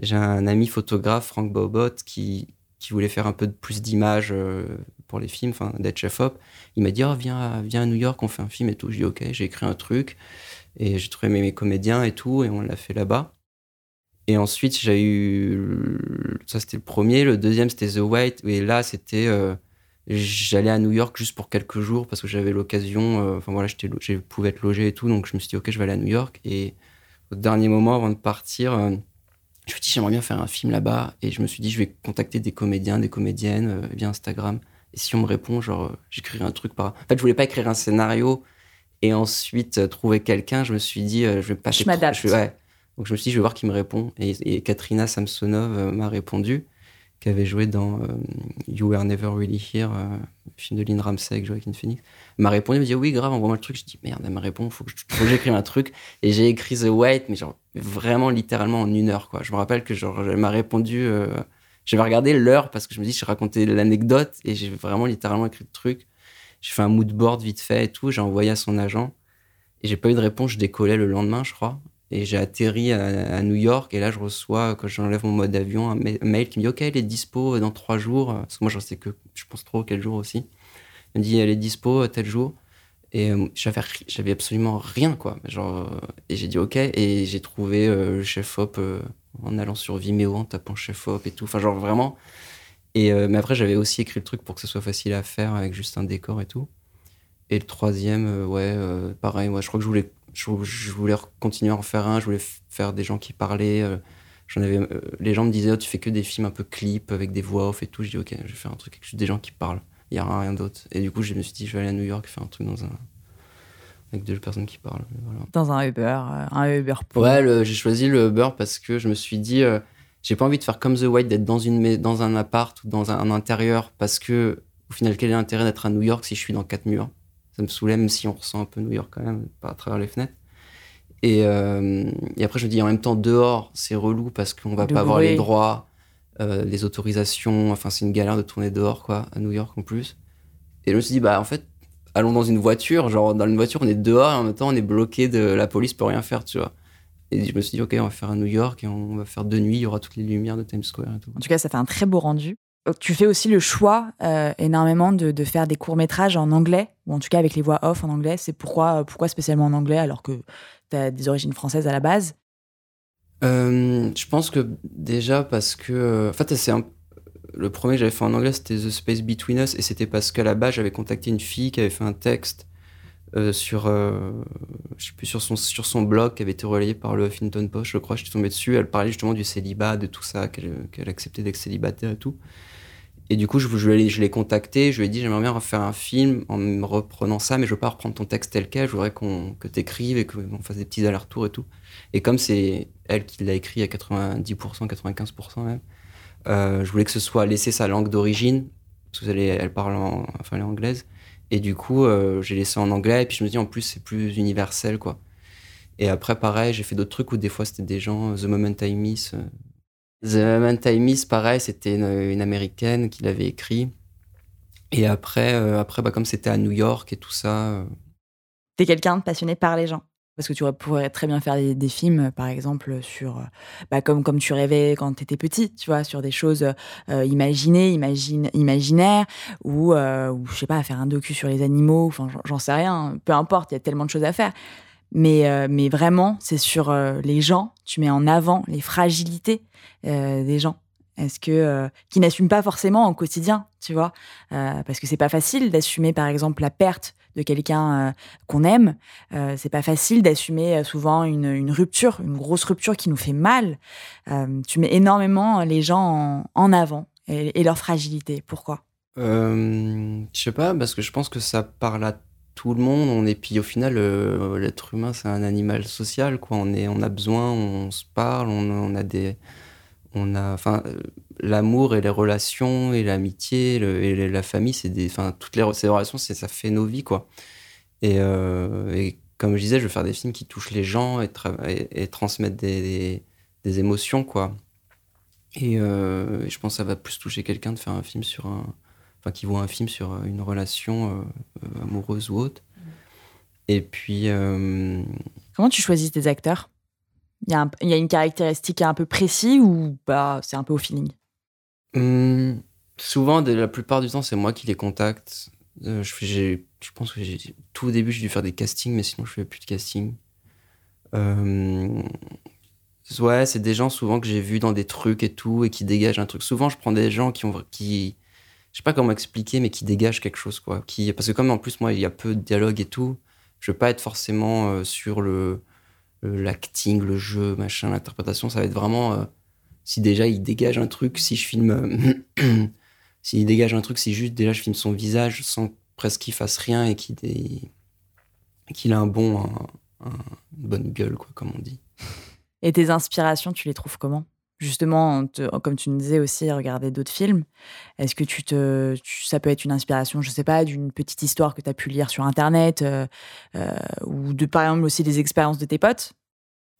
j'ai un ami photographe, Frank Bobot, qui, qui voulait faire un peu plus d'images euh, pour les films, enfin, d'être chef-op. Il m'a dit, oh, viens, à- viens à New York, on fait un film et tout. Je dis, ok, j'ai écrit un truc et j'ai trouvé mes, mes comédiens et tout et on l'a fait là-bas. Et ensuite, j'ai eu. Ça, c'était le premier. Le deuxième, c'était The White. Et là, c'était. euh, J'allais à New York juste pour quelques jours parce que j'avais l'occasion. euh, Enfin voilà, je pouvais être logé et tout. Donc je me suis dit, OK, je vais aller à New York. Et au dernier moment, avant de partir, euh, je me suis dit, j'aimerais bien faire un film là-bas. Et je me suis dit, je vais contacter des comédiens, des comédiennes euh, via Instagram. Et si on me répond, genre, j'écrirai un truc par. En fait, je voulais pas écrire un scénario et ensuite trouver quelqu'un. Je me suis dit, je vais passer. Je m'adapte. ouais. Donc je me suis dit, je vais voir qui me répond. Et, et Katrina Samsonov m'a répondu, qui avait joué dans euh, You Were Never Really Here, euh, le film de Lynn Ramsey avec Joaquin Phoenix. M'a répondu, elle m'a dit, oui, grave, envoie-moi le truc. Je dis, merde, elle me répond, faut que, que j'écrive un truc. Et j'ai écrit The White, mais genre vraiment littéralement en une heure. Quoi. Je me rappelle que genre, elle m'a répondu, euh, j'avais regardé l'heure parce que je me dis, je racontais l'anecdote et j'ai vraiment littéralement écrit le truc. J'ai fait un mood board vite fait et tout, j'ai envoyé à son agent. Et j'ai pas eu de réponse, je décollais le lendemain, je crois. Et j'ai atterri à, New York. Et là, je reçois, quand j'enlève mon mode avion, un, ma- un mail qui me dit Ok, elle est dispo dans trois jours. Parce que moi, j'en sais que, je pense trop quel jour aussi. Il me dit Elle est dispo tel jour. Et euh, j'avais, absolument rien, quoi. Genre, euh, et j'ai dit OK. Et j'ai trouvé euh, le chef-op euh, en allant sur Vimeo, en tapant chef-op et tout. Enfin, genre vraiment. Et, euh, mais après, j'avais aussi écrit le truc pour que ce soit facile à faire avec juste un décor et tout. Et le troisième, euh, ouais, euh, pareil, ouais, je crois que je voulais, je, je voulais continuer à en faire un, je voulais faire des gens qui parlaient. euh, j'en avais, euh, les gens me disaient, oh, tu fais que des films un peu clips avec des voix off et tout. Je dis, ok, je vais faire un truc avec juste des gens qui parlent. Il n'y a rien d'autre. Et du coup, je me suis dit, je vais aller à New York faire un truc dans un. avec deux personnes qui parlent. Voilà. Dans un Uber, euh, un Uber Pool. Ouais, j'ai choisi le Uber parce que je me suis dit, euh, j'ai pas envie de faire comme The White, d'être dans, une, dans un appart ou dans un, un intérieur parce que, au final, quel est l'intérêt d'être à New York si je suis dans quatre murs? Ça me saoulait, même si on ressent un peu New York quand même, pas à travers les fenêtres. Et, euh, et après, je me dis, en même temps, dehors, c'est relou parce qu'on va pas avoir les droits, euh, les autorisations. Enfin, c'est une galère de tourner dehors, quoi, à New York en plus. Et je me suis dit, bah, en fait, allons dans une voiture. Genre, dans une voiture, on est dehors et en même temps, on est bloqué de la police peut rien faire, tu vois. Et je me suis dit, ok, on va faire à New York et on va faire de nuit, il y aura toutes les lumières de Times Square et tout. En tout cas, ça fait un très beau rendu. Tu fais aussi le choix euh, énormément de, faire des courts-métrages en anglais, ou en tout cas avec les voix off en anglais. C'est pourquoi, euh, pourquoi spécialement en anglais alors que tu as des origines françaises à la base? Euh, je pense que déjà parce que. En fait, c'est. Le premier que j'avais fait en anglais, c'était The Space Between Us, et c'était parce qu'à la base, j'avais contacté une fille qui avait fait un texte euh, sur, euh, je sais plus, sur son, sur son blog qui avait été relayé par le Huffington Post, je crois. J'étais tombé dessus. Elle parlait justement du célibat, de tout ça, qu'elle acceptait d'être célibataire et tout. Et du coup, je, je, l'ai- je contacté. Je lui ai dit, j'aimerais bien refaire un film en me reprenant ça, mais je veux pas reprendre ton texte tel quel. Je voudrais qu'on, que tu écrives et qu'on fasse des petits allers-retours et tout. Et comme c'est elle qui l'a écrit à 90%, 95% même, euh, je voulais que ce soit laisser sa langue d'origine, parce qu'elle elle parle en, enfin, elle est anglaise. Et du coup, euh, j'ai laissé en anglais. Et puis je me dis, en plus, c'est plus universel, quoi. Et après, pareil, j'ai fait d'autres trucs où des fois, c'était des gens, The Moment I Miss. euh. The Moment I Miss, pareil, c'était une, américaine qui l'avait écrit. Et après, euh, après bah, comme c'était à New York et tout ça, T'es quelqu'un de passionné par les gens. Parce que tu pourrais très bien faire des, films, par exemple, sur, bah, comme, comme tu rêvais quand tu étais petit, tu vois, sur des choses imaginées, imagine, imaginaires, ou, ou, je sais pas, faire un docu sur les animaux, enfin, j'en sais rien, peu importe, il y a tellement de choses à faire. Mais, mais vraiment, c'est sur les gens, tu mets en avant les fragilités des gens. Est-ce que qui n'assument pas forcément au quotidien, tu vois, parce que c'est pas facile d'assumer par exemple la perte de quelqu'un euh, qu'on aime. Euh, c'est pas facile d'assumer euh, souvent une, rupture, une grosse rupture qui nous fait mal. tu mets énormément les gens en, avant et, leur fragilité. Pourquoi? Je sais pas, parce que je pense que ça parle à tout le monde. On est puis au final, l'être humain c'est un animal social. Quoi. On est, on a besoin, on se parle, on, a des, on a, enfin, l'amour et les relations et l'amitié et la famille, c'est des, enfin, toutes les, ces relations, c'est, ça fait nos vies, quoi. Et, euh, et, comme je disais, je veux faire des films qui touchent les gens et, et, transmettent des, des, émotions, quoi. Euh, et je pense que ça va plus toucher quelqu'un de faire un film sur un, enfin, qui voit un film sur une relation euh, amoureuse ou autre. Et puis. Comment tu choisis tes acteurs? Il y, a une caractéristique un peu précise ou bah, c'est un peu au feeling? Mmh, souvent, la plupart du temps, c'est moi qui les contacte. Euh, je, pense que tout au début, j'ai dû faire des castings, mais sinon, je fais plus de casting. Euh, ouais, c'est des gens souvent que j'ai vus dans des trucs et tout, et qui dégagent un truc. Souvent, je prends des gens qui ont. Qui, je sais pas comment expliquer, mais qui dégagent quelque chose, quoi. Parce que, comme en plus, moi, il y a peu de dialogue et tout, je veux pas être forcément euh, sur le l'acting, le jeu, machin, l'interprétation. Ça va être vraiment si déjà il dégage un truc, si je filme, s'il dégage un truc, si juste déjà je filme son visage sans presque qu'il fasse rien et qu'il qu'il a un bon, une bonne gueule, quoi, comme on dit. Et tes inspirations, tu les trouves comment? Justement, comme tu nous disais aussi, regarder d'autres films. Est-ce que tu te, ça peut être une inspiration, je sais pas, d'une petite histoire que tu as pu lire sur Internet euh, euh, ou de, par exemple, aussi des expériences de tes potes?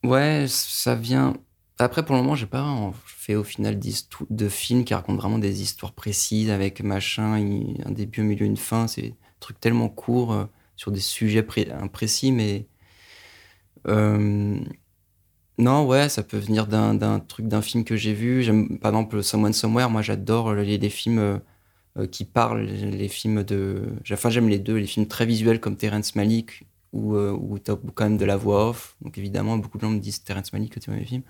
Ouais, ça vient. Après, pour le moment, j'ai pas fait au final de films qui racontent vraiment des histoires précises avec machin, un début, un milieu, une fin. C'est des trucs tellement courts euh, sur des sujets imprécis, mais. Euh, non, ouais, ça peut venir d'un truc, d'un film que j'ai vu. Par exemple, Someone Somewhere. Moi, j'adore les, les, films euh, qui parlent, les films de. Enfin, j'aime les deux, les films très visuels comme Terrence Malick, où, où as quand même de la voix off. Donc, évidemment, beaucoup de gens me disent Terrence Malick que tu vois mes films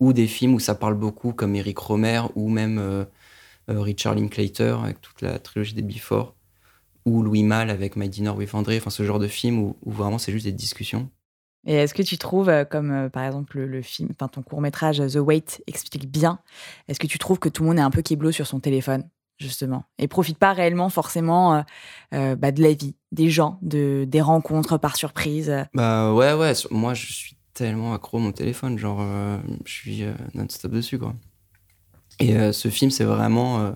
ou des films où ça parle beaucoup, comme Eric Romer, ou même euh, euh, Richard Linklater, avec toute la trilogie des Before, ou Louis Malle avec My Dinner with André, enfin ce genre de film où, vraiment c'est juste des discussions. Et est-ce que tu trouves, euh, comme par exemple le, film, enfin ton court métrage The Wait explique bien, est-ce que tu trouves que tout le monde est un peu kéblo sur son téléphone justement et profite pas réellement forcément bah, de la vie, des gens, de des rencontres par surprise Bah ouais ouais, moi je suis tellement accro mon téléphone, genre euh, je suis euh, non-stop dessus quoi. Et euh, ce film, c'est vraiment.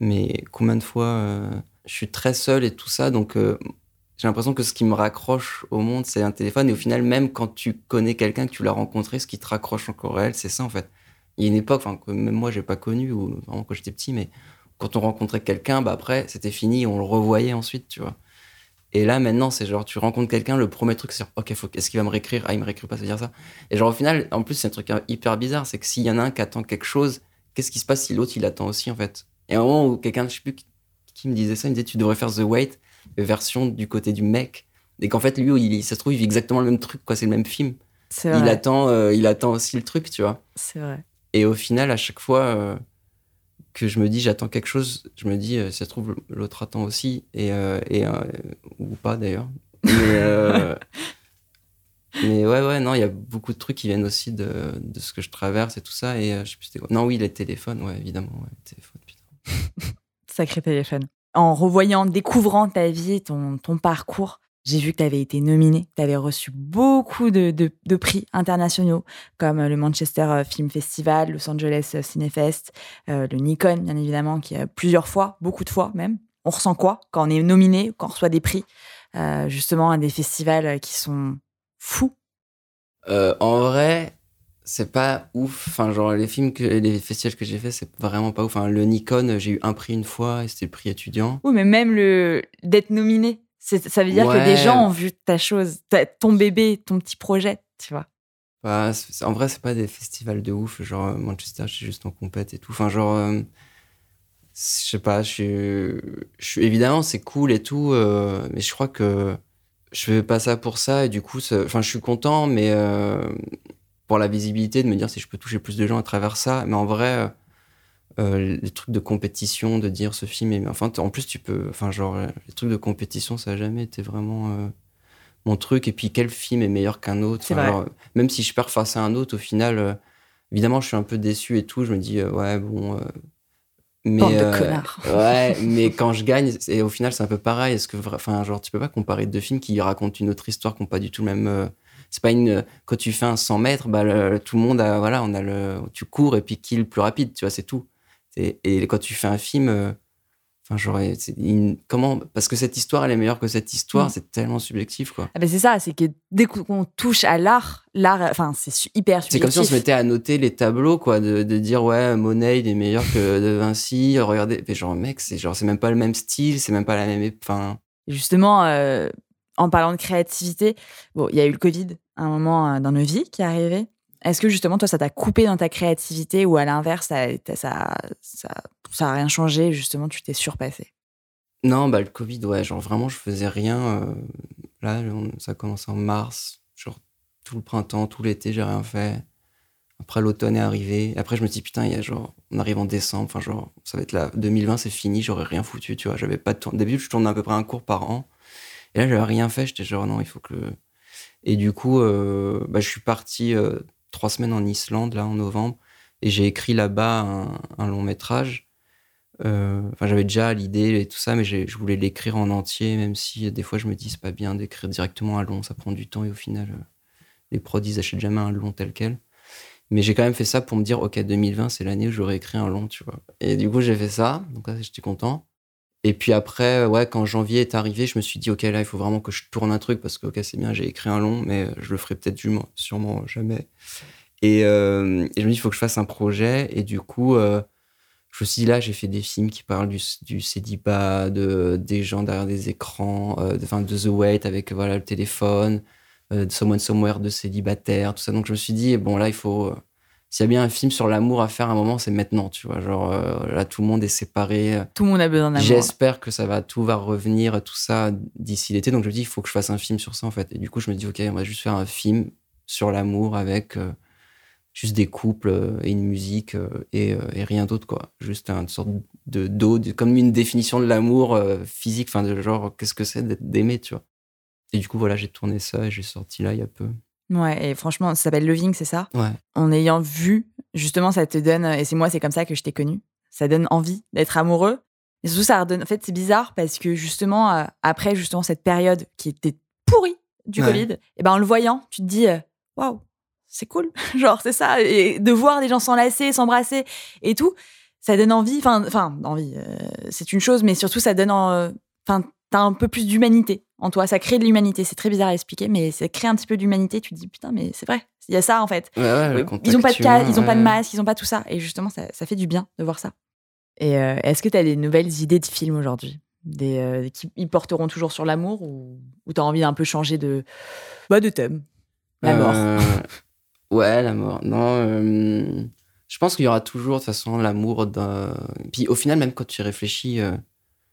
mais combien de fois je suis très seul et tout ça, donc j'ai l'impression que ce qui me raccroche au monde, c'est un téléphone. Et au final, même quand tu connais quelqu'un, que tu l'as rencontré, ce qui te raccroche encore réel, c'est ça en fait. Il y a une époque, que même moi, j'ai pas connu, ou vraiment quand j'étais petit, mais quand on rencontrait quelqu'un, bah après, c'était fini, on le revoyait ensuite, tu vois. Et là, maintenant, c'est genre, tu rencontres quelqu'un, le premier truc, c'est ok, est-ce qu'il va me réécrire? Ah, il me réécrit pas, ça veut dire ça. Et genre, au final, en plus, c'est un truc hyper bizarre, c'est que s'il y en a un qui attend quelque chose, qu'est-ce qui se passe si l'autre, il attend aussi, en fait? Et à un moment où quelqu'un, je sais plus qui me disait ça, il me disait, tu devrais faire The Wait, version du côté du mec. Et qu'en fait, lui, il, ça se trouve, il vit exactement le même truc, quoi, c'est le même film. Il attend, euh, il attend aussi le truc, tu vois. C'est vrai. Et au final, à chaque fois, euh, que je me dis j'attends quelque chose, je me dis euh, ça se trouve l'autre attend aussi et, et ou pas d'ailleurs. Mais, mais, ouais ouais non il y a beaucoup de trucs qui viennent aussi de, de ce que je traverse et tout ça et je sais plus quoi. Non oui les téléphones ouais évidemment ouais, téléphone, putain. Sacré téléphone. En revoyant, découvrant ta vie, ton, ton parcours, j'ai vu que tu avais été nominé, tu avais reçu beaucoup de, prix internationaux, comme euh, le Manchester euh, Film Festival, Los Angeles euh, Cinefest, le Nikon, bien évidemment, qui a plusieurs fois, beaucoup de fois même. On ressent quoi quand on est nominé, quand on reçoit des prix, justement, à des festivals qui sont fous? En vrai, c'est pas ouf. Enfin, genre, les films, que, les festivals que j'ai fait, c'est vraiment pas ouf. Enfin, le Nikon, j'ai eu un prix une fois et c'était le prix étudiant. Oui, mais même le d'être nominé Ça veut dire que des gens ont vu ta chose, ta- ton bébé, ton petit projet, tu vois. Bah, en vrai, c'est pas des festivals de ouf. Genre, euh, Manchester, je suis juste en compète et tout. Enfin, genre, euh, je sais pas, je suis, je suis- évidemment, c'est cool et tout, euh, mais je crois que je fais pas ça pour ça. Et du coup, enfin, je suis content, mais euh, pour la visibilité, de me dire si je peux toucher plus de gens à travers ça. Mais en vrai, euh, euh, les trucs de compétition, de dire ce film est. Enfin, en plus, tu peux. Enfin, genre, euh, les trucs de compétition, ça a jamais été vraiment. euh, mon truc et puis quel film est meilleur qu'un autre? Enfin, genre, même si je perds face à un autre au final euh, évidemment je suis un peu déçu et tout je me dis ouais bon mais Bande de connards. ouais mais quand je gagne et au final c'est un peu pareil est-ce que enfin genre tu peux pas comparer deux films qui racontent une autre histoire qui n'ont pas du tout le même c'est pas une quand tu fais un 100 mètres bah le- tout le monde a voilà on a le tu cours et puis qui est le plus rapide tu vois c'est tout et, et quand tu fais un film euh, Enfin, c'est une- comment Parce que cette histoire, elle est meilleure que cette histoire. Mm. C'est tellement subjectif, quoi. Ah ben c'est ça, c'est que dès qu'on touche à l'art, l'art, enfin, c'est hyper C'est subjectif. comme si on se mettait à noter les tableaux, quoi, de, de dire ouais, Monet il est meilleur que De Vinci. Regardez, mais genre mec, c'est genre c'est même pas le même style, c'est même pas la même. Enfin, Justement, euh, en parlant de créativité, bon, il y a eu le Covid, un moment euh, dans nos vies qui est arrivé. Est-ce que justement, toi, ça t'a coupé dans ta créativité ou à l'inverse, ça, ça, ça, ça, ça a rien changé, justement, tu t'es surpassé non, bah le Covid, ouais, genre vraiment je faisais rien. euh, là, ça a commencé en mars, genre tout le printemps, tout l'été, j'ai rien fait. Après l'automne est arrivé. Après je me dis putain, il y a genre on arrive en décembre, enfin genre ça va être là 2020, c'est fini, j'aurais rien foutu, tu vois. J'avais pas de tour. D'habitude je tournais à peu près un cours par an. Et là j'avais rien fait, j'étais genre non, il faut que. Et du coup, euh, bah, je suis parti euh, trois semaines en Islande là en novembre et j'ai écrit là-bas un, long métrage. Euh, Enfin, j'avais déjà l'idée et tout ça, mais je voulais l'écrire en entier, même si des fois je me dis c'est pas bien d'écrire directement un long, ça prend du temps et au final, les prods ils achètent jamais un long tel quel. Mais j'ai quand même fait ça pour me dire ok 2020 c'est l'année où j'aurais écrit un long, tu vois. Et du coup j'ai fait ça, donc là j'étais content. Et puis après, ouais, quand janvier est arrivé, je me suis dit ok là il faut vraiment que je tourne un truc parce que ok c'est bien j'ai écrit un long, mais je le ferai peut-être sûrement, jamais. Et, euh, et je me dis il faut que je fasse un projet et du coup euh, je me suis dit là, j'ai fait des films qui parlent du, du célibat, de, des gens derrière des écrans, euh, de The Wait avec voilà, le téléphone, euh, de Someone Somewhere de célibataire, tout ça. Donc je me suis dit, bon là, il faut. S'il y a bien un film sur l'amour à faire à un moment, c'est maintenant, tu vois. Genre euh, là, tout le monde est séparé. Tout le monde a besoin d'amour. J'espère que ça va, tout va revenir, tout ça d'ici l'été. Donc je me dis, il faut que je fasse un film sur ça en fait. Et du coup, je me dis, ok, on va juste faire un film sur l'amour avec euh, juste des couples euh, et une musique et, et rien d'autre quoi. Juste une sorte de de- comme une définition de l'amour euh, physique, enfin de genre qu'est-ce que c'est d'aimer, tu vois. Et du coup voilà, j'ai tourné ça et j'ai sorti là il y a peu. Ouais, et franchement, ça s'appelle Loving, c'est ça? Ouais. En ayant vu, justement, ça te donne, et c'est moi, c'est comme ça que je t'ai connu, ça donne envie d'être amoureux. Et surtout, ça redonne. En fait, c'est bizarre parce que justement, euh, après justement cette période qui était pourrie du Ouais. Covid, et ben en le voyant, tu te dis, euh, waouh, c'est cool. Genre, c'est ça. Et de voir des gens s'enlacer, s'embrasser et tout, ça donne envie. Enfin, enfin, envie, euh, c'est une chose, mais surtout, ça donne. en- euh, Enfin, t'as un peu plus d'humanité en toi. Ça crée de l'humanité. C'est très bizarre à expliquer, mais ça crée un petit peu d'humanité. Tu te dis, putain, mais c'est vrai. Il y a ça, en fait. Ouais, ouais, ils ont pas de cas, ils ont pas de masque, ils ont pas tout ça. Et justement, ça, ça fait du bien de voir ça. Et euh, est-ce que tu as des nouvelles idées de films aujourd'hui? Des, euh, qui ils porteront toujours sur l'amour ou, ou tu as envie d'un peu changer de, bah, de thème? La mort. Euh, ouais, la mort. Non, euh, je pense qu'il y aura toujours, de toute façon, l'amour. Puis au final, même quand tu réfléchis, euh,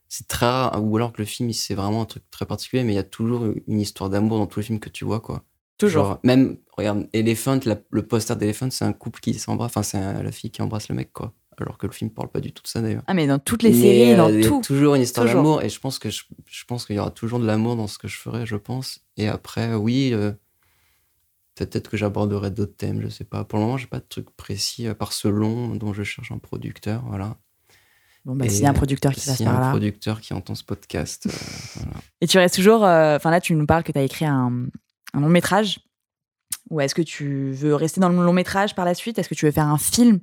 c'est très rare, ou alors que le film, c'est vraiment un truc très particulier, mais il y a toujours une histoire d'amour dans tous les films que tu vois, quoi. Toujours. Genre, même, regarde, Elephant, la- le poster d'Elephant, c'est un couple qui s'embrasse, enfin, c'est la fille qui embrasse le mec, quoi. Alors que le film parle pas du tout de ça, d'ailleurs. Ah, mais dans toutes les Mais, séries, euh, dans il y a tout. toujours une histoire d'amour et je pense que je, je pense qu'il y aura toujours de l'amour dans ce que je ferai, je pense. Et après, oui, euh, peut-être que j'aborderai d'autres thèmes, je sais pas. Pour le moment, j'ai pas de truc précis à part ce long dont je cherche un producteur, voilà. Bon, bah, s'il y a un producteur qui passe S'il y a par un là. producteur qui entend ce podcast, euh, voilà. Et tu restes toujours. euh, Enfin, là, tu nous parles que tu as écrit un, un long métrage. Ou est-ce que tu veux rester dans le long métrage par la suite? Est-ce que tu veux faire un film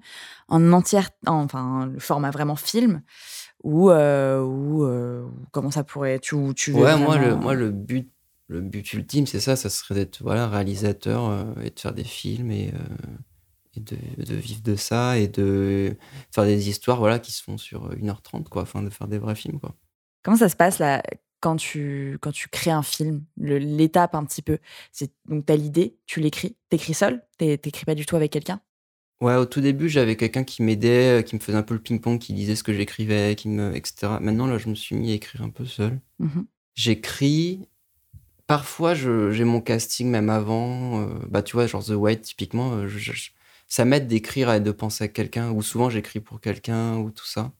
en entière, en- enfin le format vraiment film? Ou euh, ou euh, comment ça pourrait tu tu veux Ouais, moi, le, moi, le but, le but ultime, c'est ça, ça serait d'être voilà, réalisateur euh, et de faire des films et, et de, de vivre de ça et de faire des histoires voilà, qui se font sur 1h30, quoi, afin de faire des vrais films, quoi. Comment ça se passe là quand tu, quand tu crées un film L'étape un petit peu? C'est Donc, tu as l'idée, tu l'écris. T'écris seul T'é- T'écris pas du tout avec quelqu'un? Ouais, au tout début, j'avais quelqu'un qui m'aidait, euh, qui me faisait un peu le ping-pong, qui disait ce que j'écrivais, qui me, etc. Maintenant, là, je me suis mis à écrire un peu seul. Mhm. J'écris. Parfois, j'ai mon casting même avant. euh, bah, tu vois, genre The White, typiquement. euh, je- je- ça m'aide d'écrire et de penser à quelqu'un. Ou souvent, j'écris pour quelqu'un ou tout ça.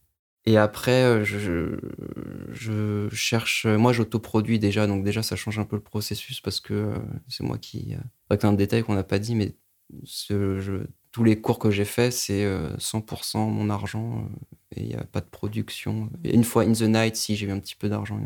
Et après, euh, je, cherche. Moi, j'autoproduis déjà. Donc, déjà, ça change un peu le processus parce que euh, c'est moi qui. Euh, c'est un détail qu'on n'a pas dit, mais tous les cours que j'ai faits, c'est euh, 100% mon argent. et il n'y a pas de production. Une fois In the Night, si j'ai eu un petit peu d'argent.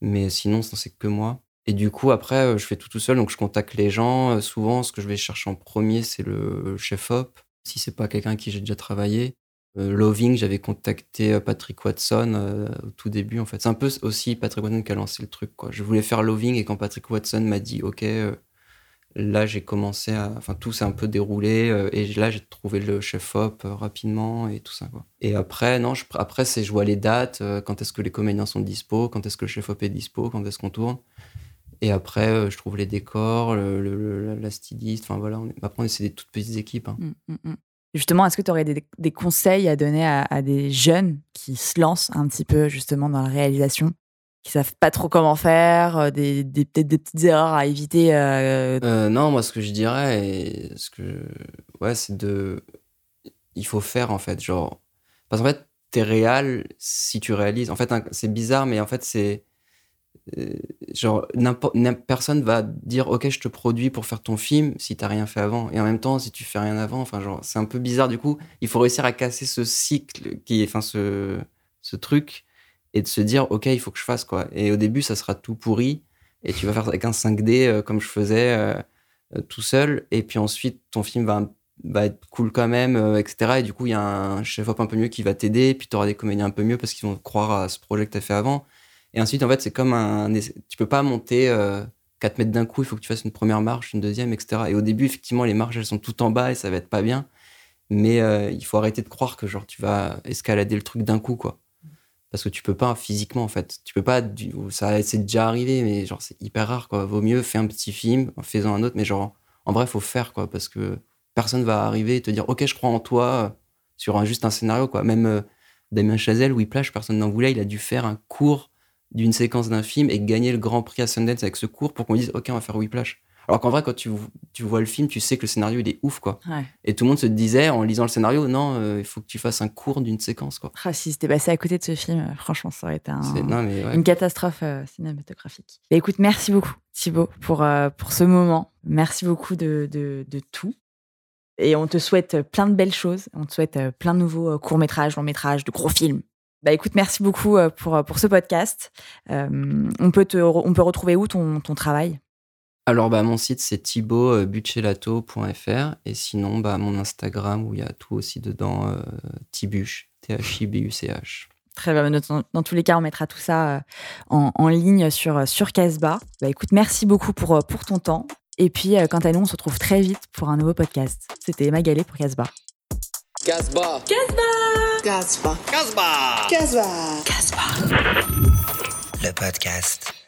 mais sinon, c'est que moi. Et du coup, après, euh, je fais tout tout seul, donc je contacte les gens. Euh, Souvent, ce que je vais chercher en premier, c'est le chef-op, si c'est pas quelqu'un avec qui j'ai déjà travaillé. Euh, Loving, j'avais contacté euh, Patrick Watson euh, au tout début, en fait. C'est un peu aussi Patrick Watson qui a lancé le truc, quoi. Je voulais faire Loving, et quand Patrick Watson m'a dit, OK, euh, là, j'ai commencé à... Enfin, tout s'est un peu déroulé, euh, et là, j'ai trouvé le chef-op euh, rapidement, et tout ça, quoi. Et après, non, après, c'est je vois les dates, euh, quand est-ce que les comédiens sont dispo, quand est-ce que le chef-op est dispo, quand est-ce qu'on tourne. Et après, euh, je trouve les décors, le, la styliste. Enfin voilà, on est- après, c'est des toutes petites équipes. hein. Mm, mm, mm. Justement, est-ce que tu aurais des, des conseils à donner à, à des jeunes qui se lancent un petit peu justement dans la réalisation, qui savent pas trop comment faire, euh, des, des- peut-être des petites erreurs à éviter euh, Euh, non, moi, ce que je dirais, et ce que, ouais, c'est de, il faut faire en fait, genre, parce qu'en fait, t'es réel si tu réalises. En fait, c'est bizarre, mais en fait, c'est, genre, n'importe, n'im- personne va dire, ok, je te produis pour faire ton film si t'as rien fait avant. Et en même temps, si tu fais rien avant, enfin, genre, c'est un peu bizarre. Du coup, il faut réussir à casser ce cycle qui enfin, ce, ce truc et de se dire, ok, il faut que je fasse quoi. Et au début, ça sera tout pourri et tu vas faire avec un 5D euh, comme je faisais euh, euh, tout seul. Et puis ensuite, ton film va, être cool quand même, euh, etc. Et du coup, il y a un chef-op un peu mieux qui va t'aider. Puis tu auras des comédiens un peu mieux parce qu'ils vont croire à ce projet que tu as fait avant. Et ensuite, en fait, c'est comme un. Tu peux pas monter euh, 4 mètres d'un coup. Il faut que tu fasses une première marche, une deuxième, etc. Et au début, effectivement, les marches, elles sont tout en bas et ça va être pas bien. Mais euh, il faut arrêter de croire que genre tu vas escalader le truc d'un coup, quoi. Parce que tu peux pas physiquement, en fait. Tu peux pas. Ça, c'est déjà arrivé, mais genre, c'est hyper rare, quoi. Vaut mieux faire un petit film, en faisant un autre, mais genre, en vrai, faut faire, quoi. Parce que personne va arriver et te dire, OK, je crois en toi, euh, sur juste un scénario, quoi. Même euh, Damien Chazelle, Whiplash, personne n'en voulait. Il a dû faire un cours d'une séquence d'un film et gagner le grand prix à Sundance avec ce cours pour qu'on dise, OK, on va faire Whiplash. Alors qu'en vrai, quand tu, tu vois le film, tu sais que le scénario, il est ouf, quoi. Ouais. Et tout le monde se disait, en lisant le scénario, non, euh, il faut que tu fasses un cours d'une séquence, quoi. Ah, si c'était passé à côté de ce film, euh, franchement, ça aurait été un- C'est- Non, mais ouais. une catastrophe euh, cinématographique. Bah, écoute, merci beaucoup, Thibaut, pour, euh, pour ce moment. Merci beaucoup de, de, de tout. Et on te souhaite plein de belles choses. On te souhaite plein de nouveaux euh, courts-métrages, longs-métrages, de gros films. Bah écoute, merci beaucoup euh, pour, euh, pour ce podcast. Euh, on, peut te, on peut retrouver où ton, ton travail? Alors, bah, mon site, c'est thibautbuccellato.fr. Et sinon, bah, mon Instagram, où il y a tout aussi dedans, euh, Tibuche, T-H-I-B-U-C-H. Très bien. Dans, dans tous les cas, on mettra tout ça euh, en, en ligne sur, sur Casbah. Bah, écoute, merci beaucoup pour, pour ton temps. Et puis, euh, quant à nous, on se retrouve très vite pour un nouveau podcast. C'était Emma Gallet pour Casbah. Casbah. Casbah. Casbah. Casbah. Le podcast.